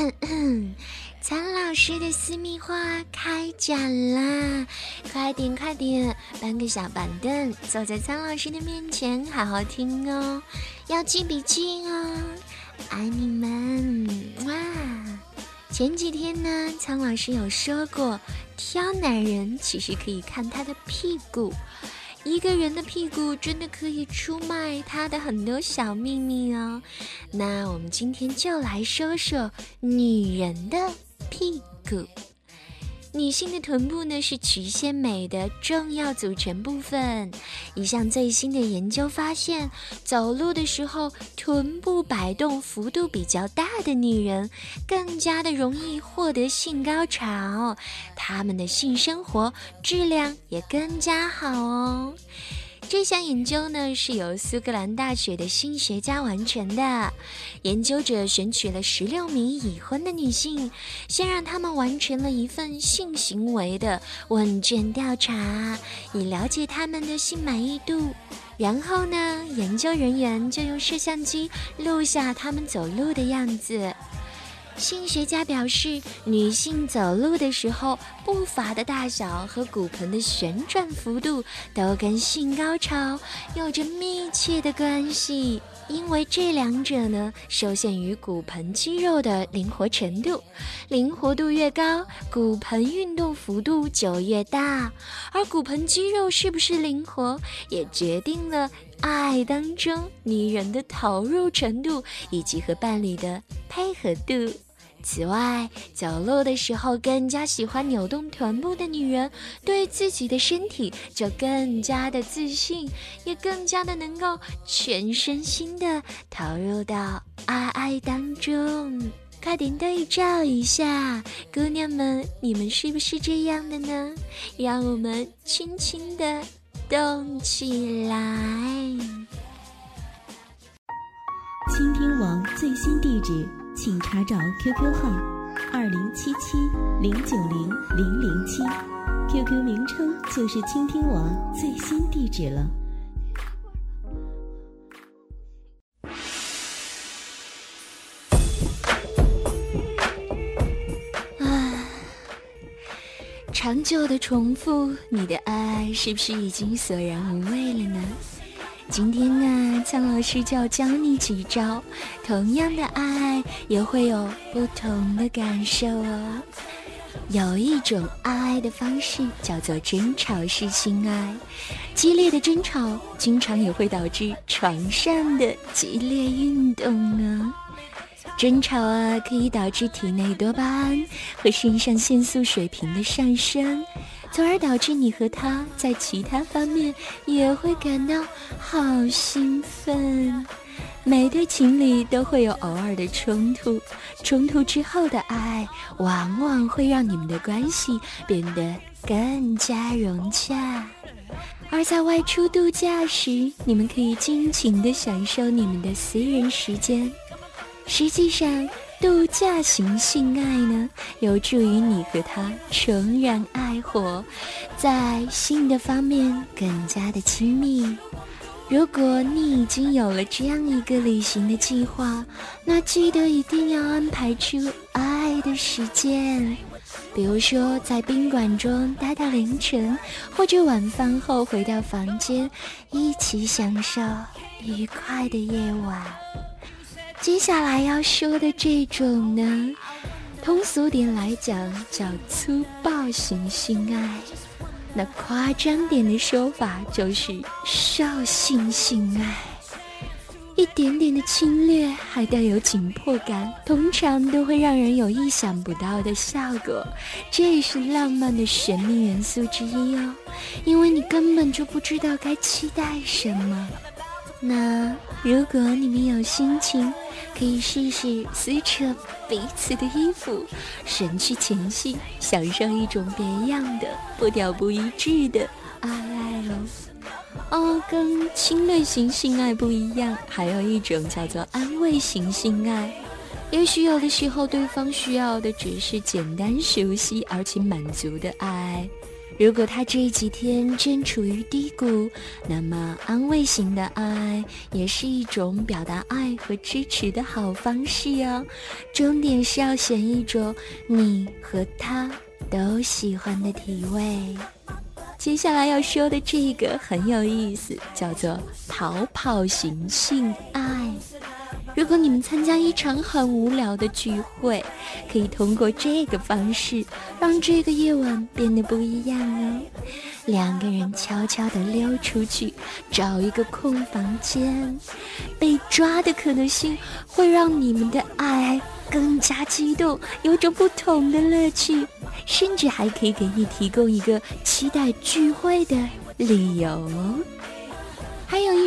苍老师的私密话开讲啦！快点快点，搬个小板凳，坐在苍老师的面前，好好听哦，要记笔记哦，爱你们哇！前几天呢，苍老师有说过，挑男人其实可以看他的屁股。一个人的屁股真的可以出卖他的很多小秘密哦。那我们今天就来说说女人的屁股。女性的臀部呢是曲线美的重要组成部分。一项最新的研究发现，走路的时候臀部摆动幅度比较大的女人，更加的容易获得性高潮，她们的性生活质量也更加好哦。这项研究呢是由苏格兰大学的性学家完成的。研究者选取了十六名已婚的女性，先让她们完成了一份性行为的问卷调查，以了解她们的性满意度。然后呢，研究人员就用摄像机录下她们走路的样子。性学家表示，女性走路的时候步伐的大小和骨盆的旋转幅度都跟性高潮有着密切的关系，因为这两者呢受限于骨盆肌肉的灵活程度，灵活度越高，骨盆运动幅度就越大，而骨盆肌肉是不是灵活，也决定了爱当中女人的投入程度以及和伴侣的配合度。此外，走路的时候更加喜欢扭动臀部的女人，对自己的身体就更加的自信，也更加的能够全身心的投入到爱爱当中。快点对照一下，姑娘们，你们是不是这样的呢？让我们轻轻的动起来。倾听王最新地址。请查找 QQ 号二零七七零九零零零七，QQ 名称就是倾听我最新地址了。啊，长久的重复，你的爱是不是已经索然无味了呢？今天呢，苍老师就要教你几招，同样的爱也会有不同的感受哦。有一种爱的方式叫做争吵式性爱，激烈的争吵经常也会导致床上的激烈运动呢。争吵啊，可以导致体内多巴胺和肾上腺素水平的上升。从而导致你和他在其他方面也会感到好兴奋。每对情侣都会有偶尔的冲突，冲突之后的爱往往会让你们的关系变得更加融洽。而在外出度假时，你们可以尽情的享受你们的私人时间。实际上。度假型性爱呢，有助于你和他重燃爱火，在性的方面更加的亲密。如果你已经有了这样一个旅行的计划，那记得一定要安排出爱的时间，比如说在宾馆中待到凌晨，或者晚饭后回到房间，一起享受愉快的夜晚。接下来要说的这种呢，通俗点来讲叫粗暴型性爱，那夸张点的说法就是兽性性爱。一点点的侵略还带有紧迫感，通常都会让人有意想不到的效果，这也是浪漫的神秘元素之一哦。因为你根本就不知道该期待什么。那如果你们有心情，可以试试撕扯彼此的衣服，省去前戏，享受一种别样的、不调不一致的爱爱哦。哦，跟侵略型性爱不一样，还有一种叫做安慰型性爱。也许有的时候，对方需要的只是简单、熟悉而且满足的爱。如果他这几天正处于低谷，那么安慰型的爱也是一种表达爱和支持的好方式哦。重点是要选一种你和他都喜欢的体位。接下来要说的这个很有意思，叫做逃跑型性爱。如果你们参加一场很无聊的聚会，可以通过这个方式让这个夜晚变得不一样哦。两个人悄悄地溜出去，找一个空房间，被抓的可能性会让你们的爱更加激动，有种不同的乐趣，甚至还可以给你提供一个期待聚会的理由。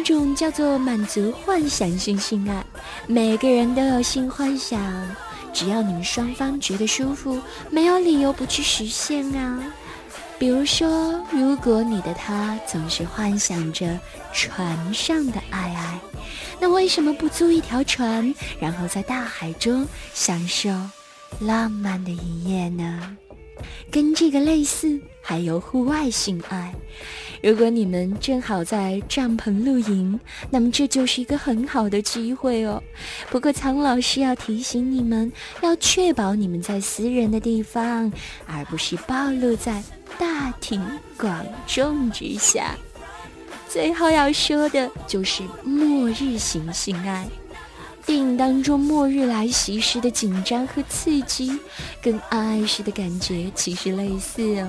一种叫做满足幻想性性爱，每个人都有性幻想，只要你们双方觉得舒服，没有理由不去实现啊。比如说，如果你的他总是幻想着船上的爱爱，那为什么不租一条船，然后在大海中享受浪漫的一夜呢？跟这个类似，还有户外性爱。如果你们正好在帐篷露营，那么这就是一个很好的机会哦。不过苍老师要提醒你们，要确保你们在私人的地方，而不是暴露在大庭广众之下。最后要说的就是末日型性爱。电影当中末日来袭时的紧张和刺激，跟爱时的感觉其实类似哦。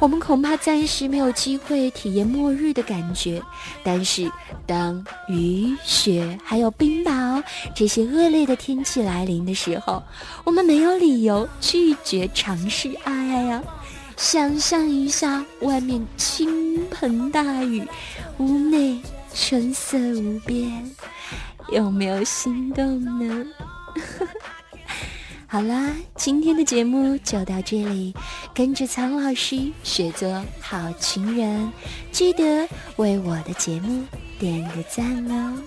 我们恐怕暂时没有机会体验末日的感觉，但是当雨雪还有冰雹这些恶劣的天气来临的时候，我们没有理由拒绝尝试爱呀！想象一下，外面倾盆大雨，屋内春色无边，有没有心动呢？呵呵好啦，今天的节目就到这里。跟着苍老师学做好情人，记得为我的节目点个赞哦。